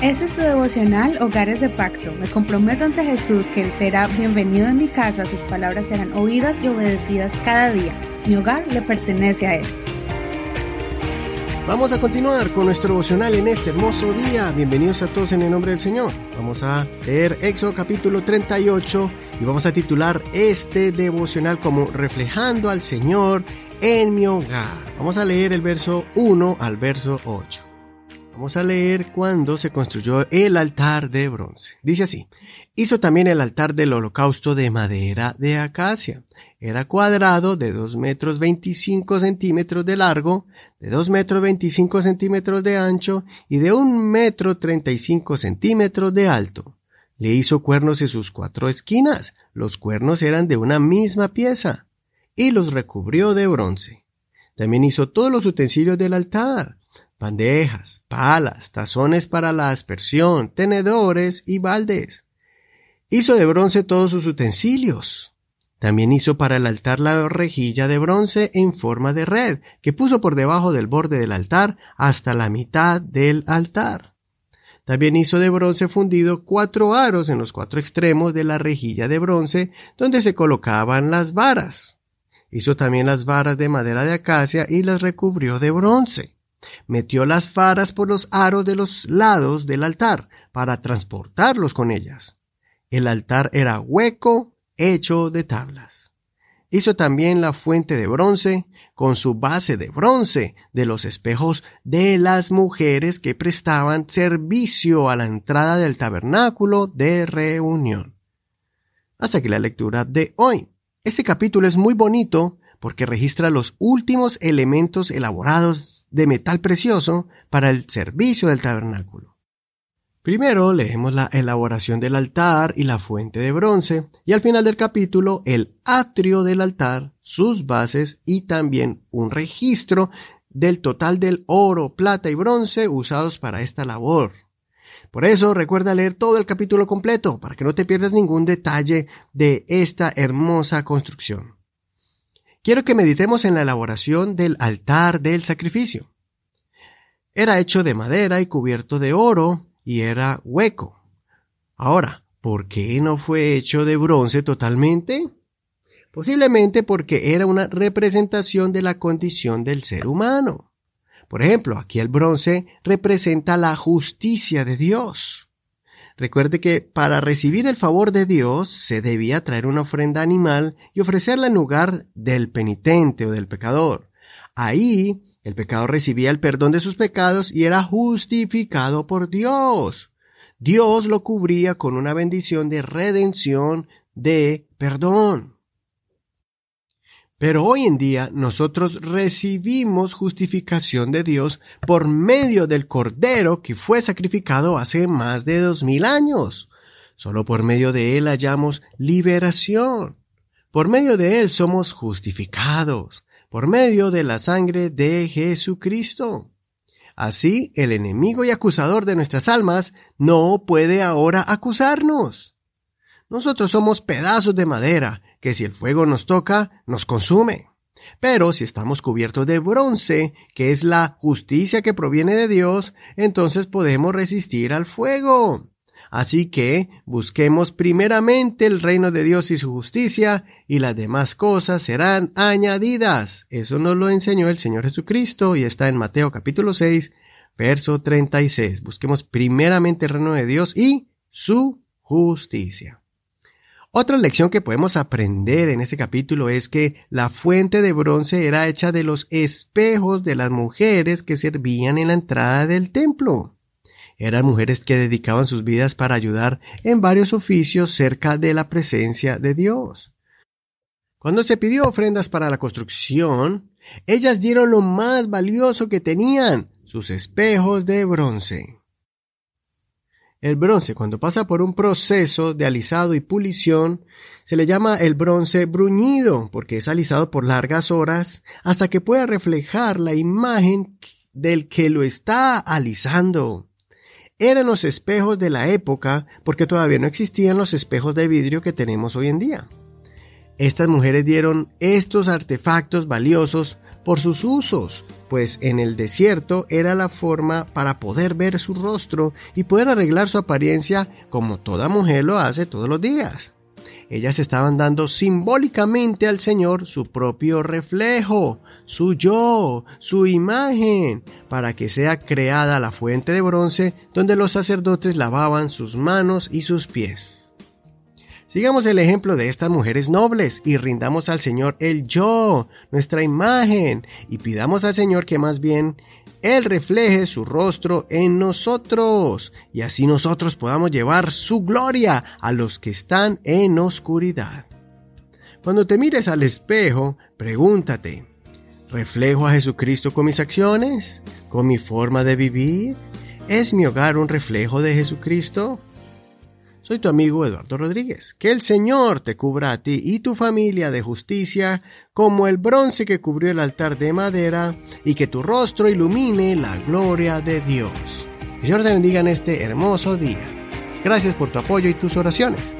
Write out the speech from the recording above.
Este es tu devocional Hogares de Pacto. Me comprometo ante Jesús que Él será bienvenido en mi casa, sus palabras serán oídas y obedecidas cada día. Mi hogar le pertenece a Él. Vamos a continuar con nuestro devocional en este hermoso día. Bienvenidos a todos en el nombre del Señor. Vamos a leer Éxodo capítulo 38 y vamos a titular este devocional como Reflejando al Señor en mi hogar. Vamos a leer el verso 1 al verso 8. Vamos a leer cuando se construyó el altar de bronce. Dice así, hizo también el altar del holocausto de madera de acacia era cuadrado de 2 metros 25 centímetros de largo, de 2 metros 25 centímetros de ancho y de 1 metro 35 centímetros de alto. Le hizo cuernos en sus cuatro esquinas. Los cuernos eran de una misma pieza y los recubrió de bronce. También hizo todos los utensilios del altar, bandejas, palas, tazones para la aspersión, tenedores y baldes. Hizo de bronce todos sus utensilios, también hizo para el altar la rejilla de bronce en forma de red, que puso por debajo del borde del altar hasta la mitad del altar. También hizo de bronce fundido cuatro aros en los cuatro extremos de la rejilla de bronce donde se colocaban las varas. Hizo también las varas de madera de acacia y las recubrió de bronce. Metió las varas por los aros de los lados del altar para transportarlos con ellas. El altar era hueco hecho de tablas. Hizo también la fuente de bronce con su base de bronce de los espejos de las mujeres que prestaban servicio a la entrada del tabernáculo de reunión. Hasta aquí la lectura de hoy. Este capítulo es muy bonito porque registra los últimos elementos elaborados de metal precioso para el servicio del tabernáculo. Primero leemos la elaboración del altar y la fuente de bronce, y al final del capítulo el atrio del altar, sus bases y también un registro del total del oro, plata y bronce usados para esta labor. Por eso recuerda leer todo el capítulo completo para que no te pierdas ningún detalle de esta hermosa construcción. Quiero que meditemos en la elaboración del altar del sacrificio. Era hecho de madera y cubierto de oro, y era hueco. Ahora, ¿por qué no fue hecho de bronce totalmente? Posiblemente porque era una representación de la condición del ser humano. Por ejemplo, aquí el bronce representa la justicia de Dios. Recuerde que para recibir el favor de Dios se debía traer una ofrenda animal y ofrecerla en lugar del penitente o del pecador. Ahí el pecador recibía el perdón de sus pecados y era justificado por Dios. Dios lo cubría con una bendición de redención, de perdón. Pero hoy en día nosotros recibimos justificación de Dios por medio del Cordero que fue sacrificado hace más de dos mil años. Solo por medio de Él hallamos liberación. Por medio de Él somos justificados por medio de la sangre de Jesucristo. Así, el enemigo y acusador de nuestras almas no puede ahora acusarnos. Nosotros somos pedazos de madera que si el fuego nos toca, nos consume. Pero si estamos cubiertos de bronce, que es la justicia que proviene de Dios, entonces podemos resistir al fuego. Así que busquemos primeramente el reino de Dios y su justicia, y las demás cosas serán añadidas. Eso nos lo enseñó el Señor Jesucristo y está en Mateo capítulo 6, verso 36. Busquemos primeramente el reino de Dios y su justicia. Otra lección que podemos aprender en este capítulo es que la fuente de bronce era hecha de los espejos de las mujeres que servían en la entrada del templo. Eran mujeres que dedicaban sus vidas para ayudar en varios oficios cerca de la presencia de Dios. Cuando se pidió ofrendas para la construcción, ellas dieron lo más valioso que tenían, sus espejos de bronce. El bronce, cuando pasa por un proceso de alisado y pulición, se le llama el bronce bruñido, porque es alisado por largas horas hasta que pueda reflejar la imagen del que lo está alisando eran los espejos de la época porque todavía no existían los espejos de vidrio que tenemos hoy en día. Estas mujeres dieron estos artefactos valiosos por sus usos, pues en el desierto era la forma para poder ver su rostro y poder arreglar su apariencia como toda mujer lo hace todos los días. Ellas estaban dando simbólicamente al Señor su propio reflejo, su yo, su imagen, para que sea creada la fuente de bronce donde los sacerdotes lavaban sus manos y sus pies. Sigamos el ejemplo de estas mujeres nobles y rindamos al Señor el yo, nuestra imagen, y pidamos al Señor que más bien Él refleje su rostro en nosotros, y así nosotros podamos llevar su gloria a los que están en oscuridad. Cuando te mires al espejo, pregúntate, ¿reflejo a Jesucristo con mis acciones? ¿Con mi forma de vivir? ¿Es mi hogar un reflejo de Jesucristo? Soy tu amigo Eduardo Rodríguez. Que el Señor te cubra a ti y tu familia de justicia como el bronce que cubrió el altar de madera y que tu rostro ilumine la gloria de Dios. El Señor te bendiga en este hermoso día. Gracias por tu apoyo y tus oraciones.